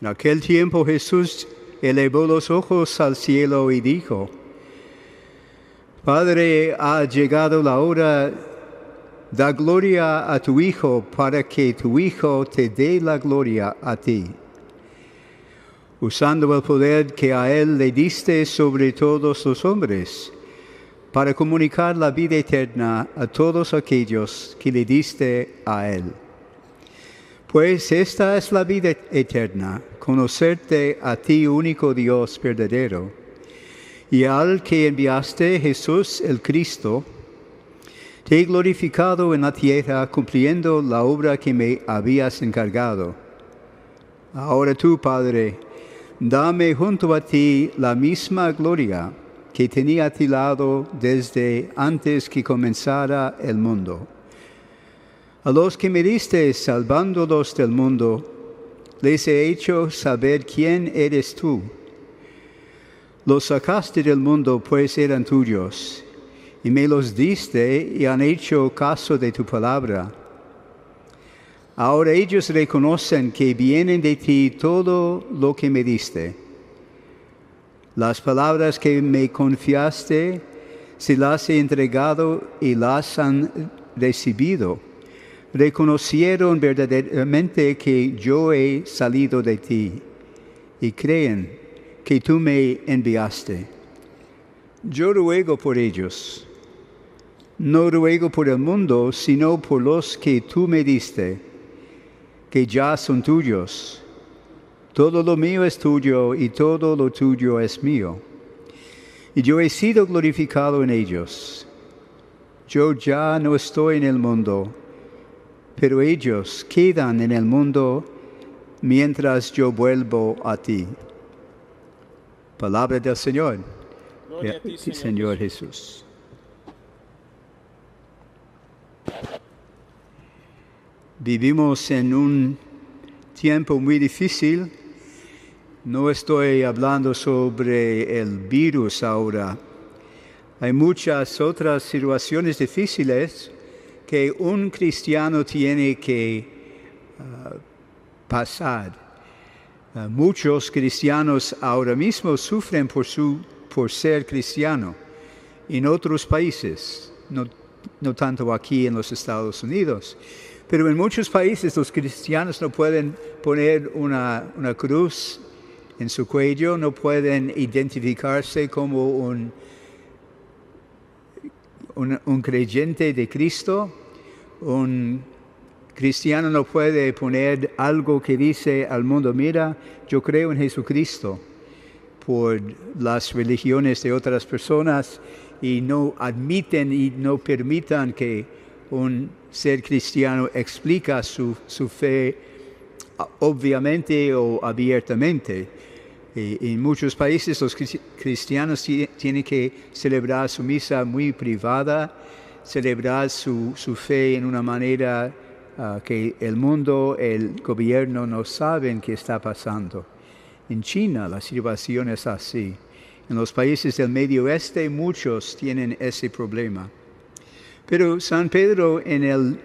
En aquel tiempo Jesús elevó los ojos al cielo y dijo, Padre, ha llegado la hora, da gloria a tu Hijo para que tu Hijo te dé la gloria a ti. Usando el poder que a Él le diste sobre todos los hombres, para comunicar la vida eterna a todos aquellos que le diste a Él. Pues esta es la vida eterna, conocerte a ti único Dios verdadero, y al que enviaste Jesús el Cristo, te he glorificado en la tierra cumpliendo la obra que me habías encargado. Ahora tú, Padre, dame junto a ti la misma gloria que tenía a ti lado desde antes que comenzara el mundo. A los que me diste salvándolos del mundo, les he hecho saber quién eres tú. Los sacaste del mundo, pues eran tuyos, y me los diste y han hecho caso de tu palabra. Ahora ellos reconocen que vienen de ti todo lo que me diste las palabras que me confiaste, se las he entregado y las han recibido. Reconocieron verdaderamente que yo he salido de ti y creen que tú me enviaste. Yo ruego por ellos. No ruego por el mundo, sino por los que tú me diste, que ya son tuyos todo lo mío es tuyo y todo lo tuyo es mío. Y yo he sido glorificado en ellos. Yo ya no estoy en el mundo, pero ellos quedan en el mundo mientras yo vuelvo a ti. Palabra del Señor. Gloria a ti, Sí, Señor Señor Jesús. Vivimos en un tiempo muy difícil. No estoy hablando sobre el virus ahora. Hay muchas otras situaciones difíciles que un cristiano tiene que ah, pasar. Ah, muchos cristianos ahora mismo sufren por, su, por ser cristiano en otros países, no, no tanto aquí en los Estados Unidos. Pero en muchos países los cristianos no pueden poner una, una cruz en su cuello, no pueden identificarse como un, un, creyente de Cristo. Un cristiano no puede poner algo que dice al mundo, mira, yo creo en Jesucristo por las religiones de otras personas y no admiten y no permitan que un ser cristiano explica su, su fe obviamente o abiertamente. Y en muchos países los cris- cristianos ti- tienen que celebrar su misa muy privada, celebrar su, su fe en una manera ah, que el mundo, el gobierno no saben qué está pasando. En China la situación es así. En los países del Medio Oeste muchos tienen ese problema. Pero San Pedro en, el,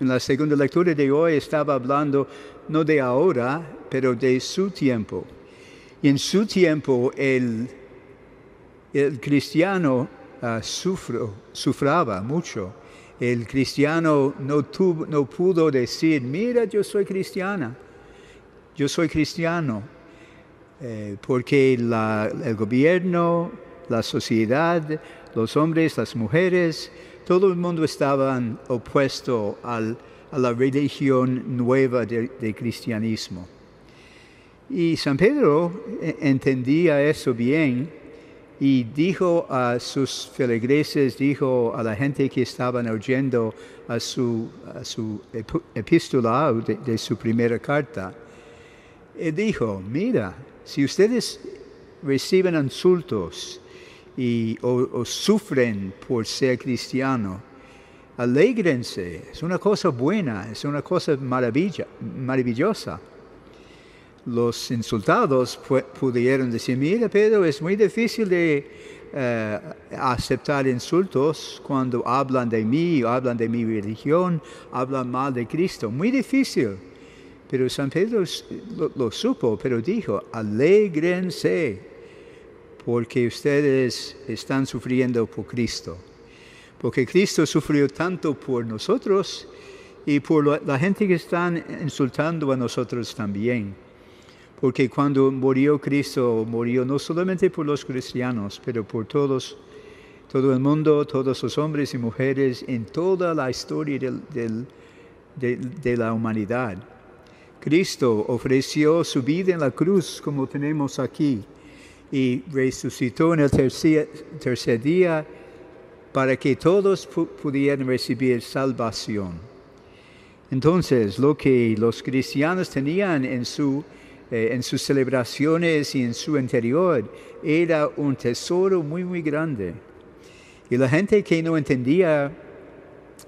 en la segunda lectura de hoy estaba hablando no de ahora, pero de su tiempo. Y en su tiempo el, el cristiano ah, sufro- sufraba mucho. El cristiano no, tuvo, no pudo decir, mira, yo soy cristiana, yo soy cristiano, eh, porque la- el gobierno, la sociedad, los hombres, las mujeres, todo el mundo estaban opuesto a la religión nueva de- del cristianismo. Y San Pedro eh, entendía eso bien y dijo a sus feligreses, dijo a la gente que estaban oyendo a su, a su epístola de, de su primera carta, dijo, mira, si ustedes reciben insultos y, o, o sufren por ser cristiano, alégrense, es una cosa buena, es una cosa maravilla, maravillosa los insultados pu- pudieron decir, mira Pedro, es muy difícil de eh, aceptar insultos cuando hablan de mí, hablan de mi religión, hablan mal de Cristo. Muy difícil. Pero San Pedro lo, supo, pero dijo, alégrense, porque ustedes están sufriendo por Cristo. Porque Cristo sufrió tanto por nosotros y por la gente que están insultando a nosotros también. Porque cuando murió Cristo, murió no solamente por los cristianos, pero por todos, todo el mundo, todos los hombres y mujeres en toda la historia de, de la humanidad. Cristo ofreció su vida en la cruz, como tenemos aquí, y resucitó en el tercer, tercer día para que todos pudieran recibir salvación. Entonces, lo que los cristianos tenían en, su, eh, en sus celebraciones y en su interior era un tesoro muy, muy grande. Y la gente que no entendía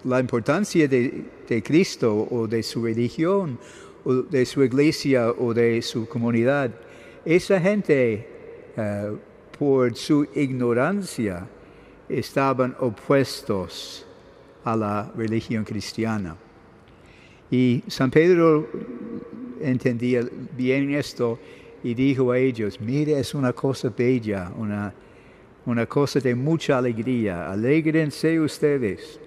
la importancia de, Cristo o de su religión o de su iglesia o de su comunidad, esa gente, uh, por su ignorancia, estaban opuestos a la religión cristiana. Y San Pedro entendía bien esto y dijo a ellos, mire, es una cosa bella, una, una cosa de mucha alegría, alegrense ustedes.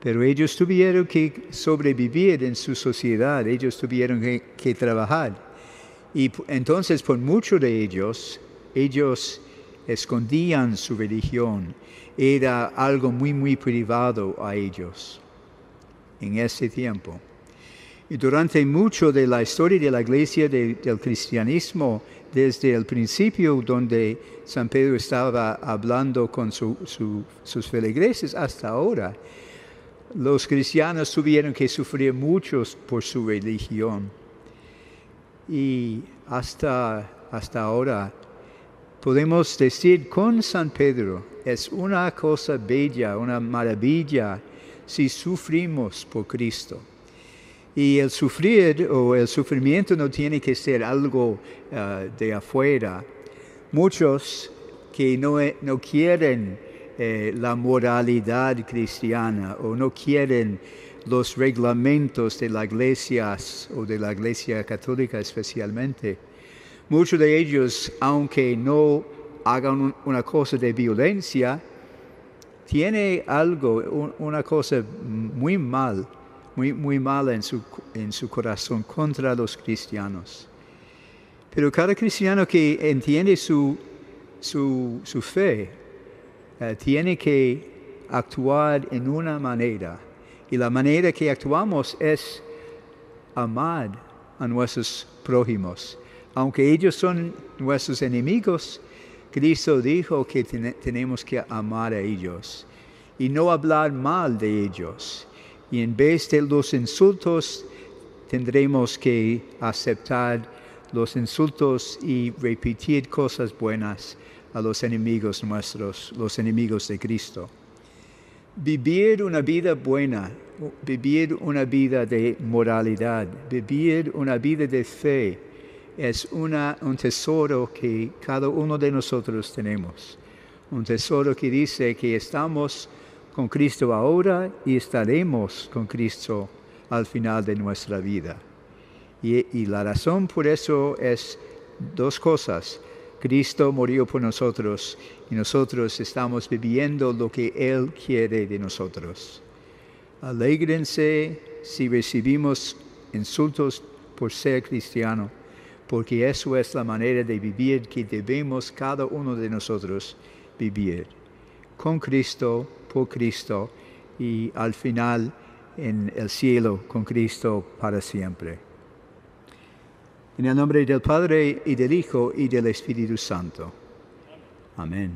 Pero ellos tuvieron que sobrevivir en su sociedad, ellos tuvieron que, trabajar. Y entonces por muchos de ellos, ellos escondían su religión. Era algo muy, muy privado a ellos en ese tiempo. Y durante mucho de la historia de la iglesia del cristianismo, desde el principio donde San Pedro estaba hablando con sus feligreses hasta ahora, los cristianos tuvieron que sufrir muchos por su religión. Y hasta, hasta ahora podemos decir con San Pedro, es una cosa bella, una maravilla si sufrimos por Cristo. Y el sufrir o el sufrimiento no tiene que ser algo uh, de afuera. Muchos que no, no quieren eh, la moralidad cristiana o no quieren los reglamentos de la iglesia o de la iglesia católica especialmente. Muchos de ellos, aunque no hagan una cosa de violencia, tiene algo, una cosa muy mal, muy, muy mala en su, en su corazón contra los cristianos. Pero cada cristiano que entiende su, su, su fe, eh, tiene que actuar en una manera. Y la manera que actuamos es amar a nuestros prójimos. Aunque ellos son nuestros enemigos, Cristo dijo que tenemos que amar a ellos y no hablar mal de ellos. Y en vez de los insultos, tendremos que aceptar los insultos y repetir cosas buenas a los enemigos nuestros, los enemigos de Cristo. Vivir una vida buena, vivir una vida de moralidad, vivir una vida de fe, es una, un tesoro que cada uno de nosotros tenemos. Un tesoro que dice que estamos con Cristo ahora y estaremos con Cristo al final de nuestra vida. Y, la razón por eso es dos cosas. Cristo murió por nosotros y nosotros estamos viviendo lo que Él quiere de nosotros. Alégrense si recibimos insultos por ser cristiano, porque eso es la manera de vivir que debemos cada uno de nosotros vivir. Con Cristo, por Cristo y al final en el cielo con Cristo para siempre. En el nombre del Padre y del Hijo y del Espíritu Santo. Amén.